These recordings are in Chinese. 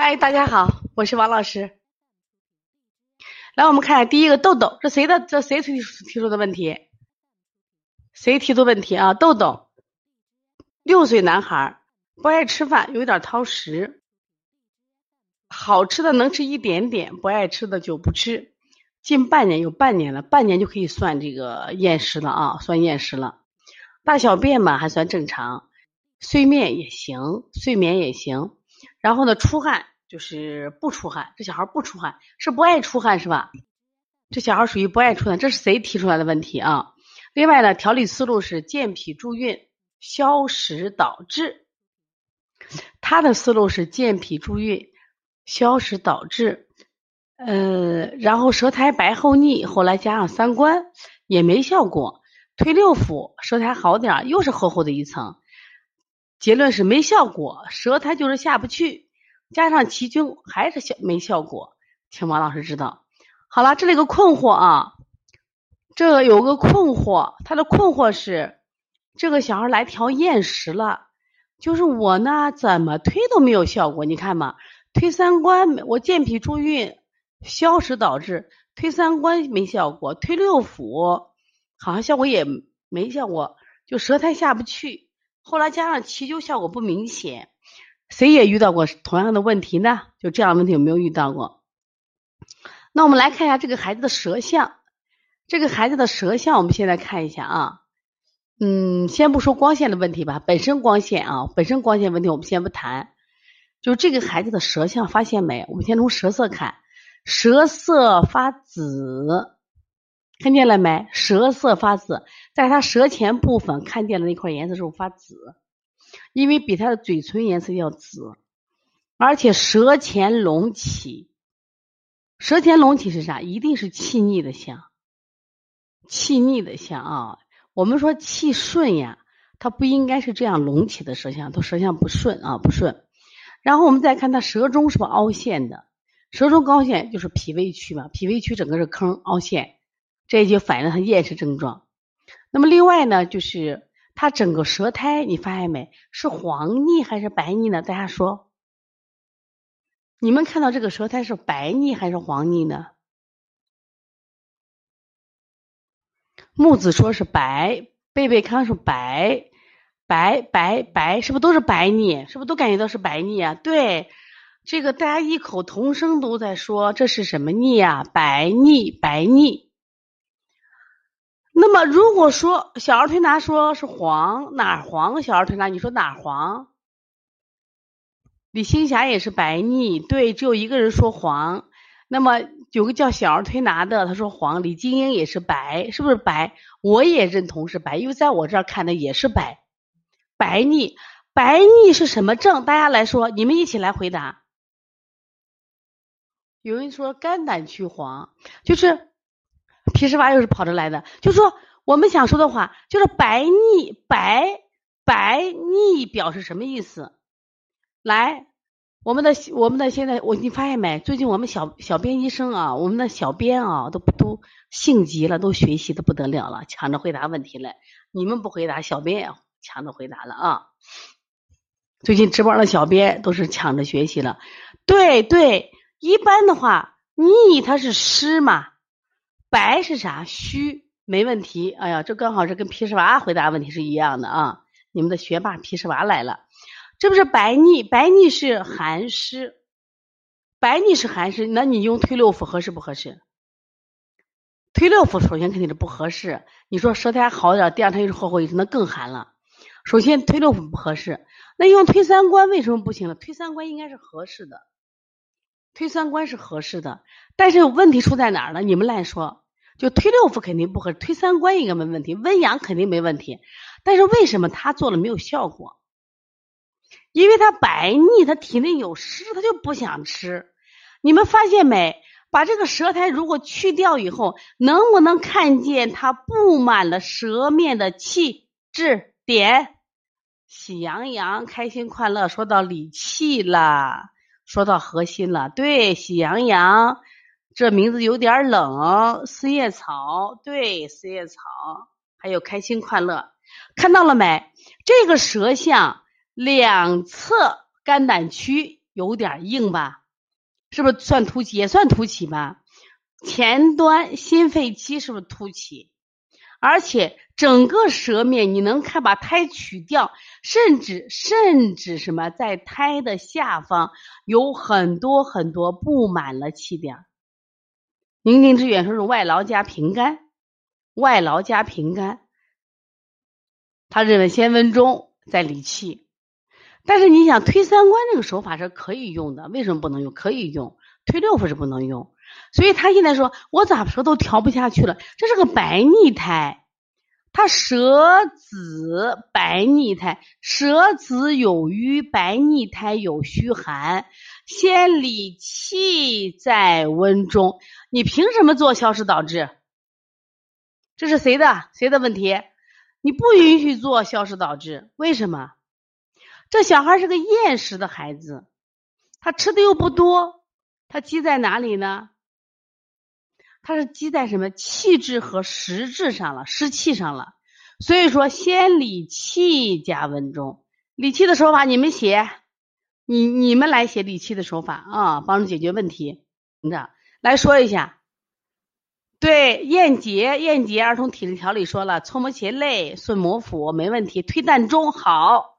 嗨，大家好，我是王老师。来，我们看第一个豆豆，这谁的？这谁提提出的问题？谁提出问题啊？豆豆，六岁男孩，不爱吃饭，有点挑食，好吃的能吃一点点，不爱吃的就不吃。近半年有半年了，半年就可以算这个厌食了啊，算厌食了。大小便嘛还算正常，睡眠也行，睡眠也行。然后呢，出汗就是不出汗，这小孩不出汗是不爱出汗是吧？这小孩属于不爱出汗，这是谁提出来的问题啊？另外呢，调理思路是健脾助运、消食导滞。他的思路是健脾助运、消食导滞，呃，然后舌苔白厚腻，后来加上三关也没效果，推六腑舌苔好点，又是厚厚的一层。结论是没效果，舌苔就是下不去，加上奇菌还是效没效果，请王老师指导。好了，这里有个困惑啊，这有个困惑，他的困惑是这个小孩来调厌食了，就是我呢怎么推都没有效果，你看嘛，推三关我健脾助运、消食导滞，推三关没效果，推六腑好像效果也没效果，就舌苔下不去。后来加上祈灸效果不明显，谁也遇到过同样的问题呢？就这样问题有没有遇到过？那我们来看一下这个孩子的舌象，这个孩子的舌象，我们现在看一下啊。嗯，先不说光线的问题吧，本身光线啊，本身光线问题我们先不谈。就这个孩子的舌象，发现没？我们先从舌色看，舌色发紫。看见了没？舌色发紫，在他舌前部分看见的那块颜色是发紫？因为比他的嘴唇颜色要紫，而且舌前隆起，舌前隆起是啥？一定是气逆的象，气逆的象啊。我们说气顺呀，它不应该是这样隆起的舌象，它舌象不顺啊，不顺。然后我们再看他舌中是不凹陷的？舌中凹陷就是脾胃区嘛，脾胃区整个是坑凹陷。这就反映了他厌食症状。那么另外呢，就是他整个舌苔，你发现没？是黄腻还是白腻呢？大家说，你们看到这个舌苔是白腻还是黄腻呢？木子说是白，贝贝康是白，白白白，是不是都是白腻？是不是都感觉到是白腻啊？对，这个大家异口同声都在说这是什么腻啊？白腻，白腻。那么如果说小儿推拿说是黄哪黄？小儿推拿你说哪黄？李青霞也是白腻，对，只有一个人说黄。那么有个叫小儿推拿的，他说黄。李金英也是白，是不是白？我也认同是白，因为在我这儿看的也是白。白腻，白腻是什么症？大家来说，你们一起来回答。有人说肝胆区黄，就是。皮湿娃又是跑着来的，就说我们想说的话，就是白腻白白腻表示什么意思？来，我们的我们的现在我你发现没？最近我们小小编医生啊，我们的小编啊，都都性急了，都学习的不得了了，抢着回答问题了。你们不回答，小编也抢着回答了啊。最近值班的小编都是抢着学习了。对对，一般的话，腻它是湿嘛。白是啥？虚没问题。哎呀，这刚好是跟皮湿娃回答问题是一样的啊！你们的学霸皮湿娃来了，这不是白腻？白腻是寒湿，白腻是寒湿。那你用推六腑合适不合适？推六腑首先肯定是不合适。你说舌苔好点，第二天又是厚厚一层，那更寒了。首先推六腑不合适，那用推三关为什么不行了？推三关应该是合适的。推三关是合适的，但是问题出在哪儿呢？你们来说，就推六腑肯定不合适，推三关应该没问题，温阳肯定没问题。但是为什么他做了没有效果？因为他白腻，他体内有湿，他就不想吃。你们发现没？把这个舌苔如果去掉以后，能不能看见它布满了舌面的气滞点？喜羊羊开心快乐说到理气了。说到核心了，对，喜羊羊这名字有点冷，四叶草，对，四叶草，还有开心快乐，看到了没？这个舌象两侧肝胆区有点硬吧？是不是算凸起？也算凸起吧？前端心肺期是不是凸起？而且整个舌面你能看把胎取掉，甚至甚至什么在胎的下方有很多很多布满了气点。宁静之远说是外劳加平肝，外劳加平肝。他认为先温中再理气，但是你想推三关这个手法是可以用的，为什么不能用？可以用，推六腑是不能用。所以他现在说，我咋舌头调不下去了？这是个白腻胎，他舌紫白腻胎，舌紫有瘀，白腻胎有虚寒，先理气再温中，你凭什么做消食导致？这是谁的？谁的问题？你不允许做消食导致，为什么？这小孩是个厌食的孩子，他吃的又不多，他积在哪里呢？它是积在什么气滞和实质上了，湿气上了。所以说，先理气加温中，理气的手法你们写，你你们来写理气的手法啊，帮助解决问题。着来说一下。对，燕杰，燕杰儿童体质调理说了，搓摩胁肋，顺摩腹没问题，推膻中好。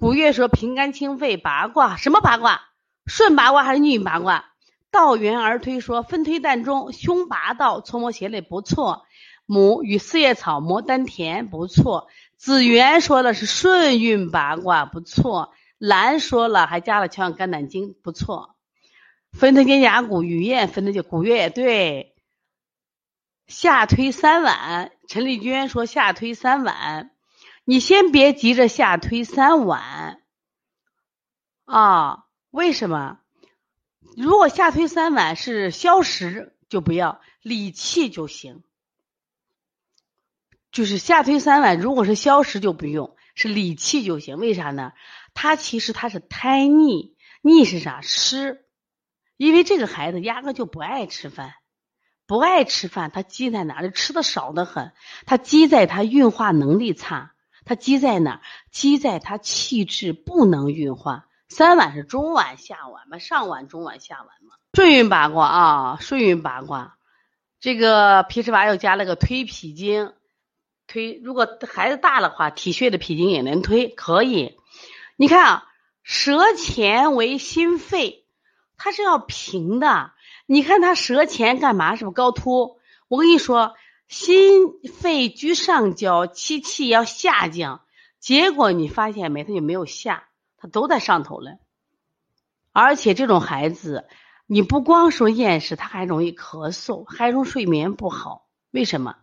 古月说平肝清肺八卦，什么八卦？顺八卦还是逆八卦？道源而推说分推膻中，胸拔道，搓摩斜肋不错。母与四叶草磨丹田不错。子源说了是顺运八卦不错。兰说了还加了调养肝胆经不错。分推肩胛骨，雨燕分推就古月对。下推三碗，陈丽娟说下推三碗，你先别急着下推三碗啊？为什么？如果下推三碗是消食，就不要理气就行。就是下推三碗，如果是消食就不用，是理气就行。为啥呢？它其实它是胎腻，腻是啥？湿，因为这个孩子压根就不爱吃饭。不爱吃饭，他积在哪里？吃的少的很，他积在他运化能力差，他积在哪？积在他气滞不能运化。三碗是中脘下脘嘛？上脘、中脘、下脘嘛？顺运八卦啊，顺运八卦。这个皮尺八又加了个推脾经，推如果孩子大的话，体穴的脾经也能推，可以。你看啊，舌前为心肺，它是要平的。你看他舌前干嘛？是不是高凸？我跟你说，心肺居上焦，气气要下降。结果你发现没？他就没有下，他都在上头了。而且这种孩子，你不光说厌食，他还容易咳嗽，还容易睡眠不好。为什么？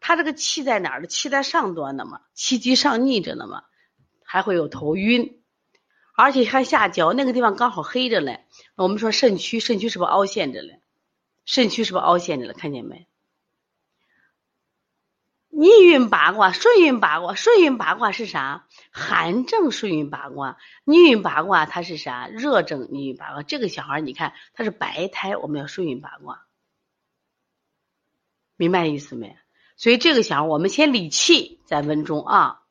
他这个气在哪儿呢？气在上端的嘛，气机上逆着呢嘛，还会有头晕。而且还下焦，那个地方刚好黑着嘞。我们说肾区，肾区是不是凹陷着嘞？肾区是不是凹陷着了？看见没？逆运八卦、顺运八卦，顺运八卦是啥？寒症顺运八卦，逆运八卦它是啥？热症逆运八卦。这个小孩你看他是白胎，我们要顺运八卦，明白意思没？所以这个小孩我们先理气再温中啊。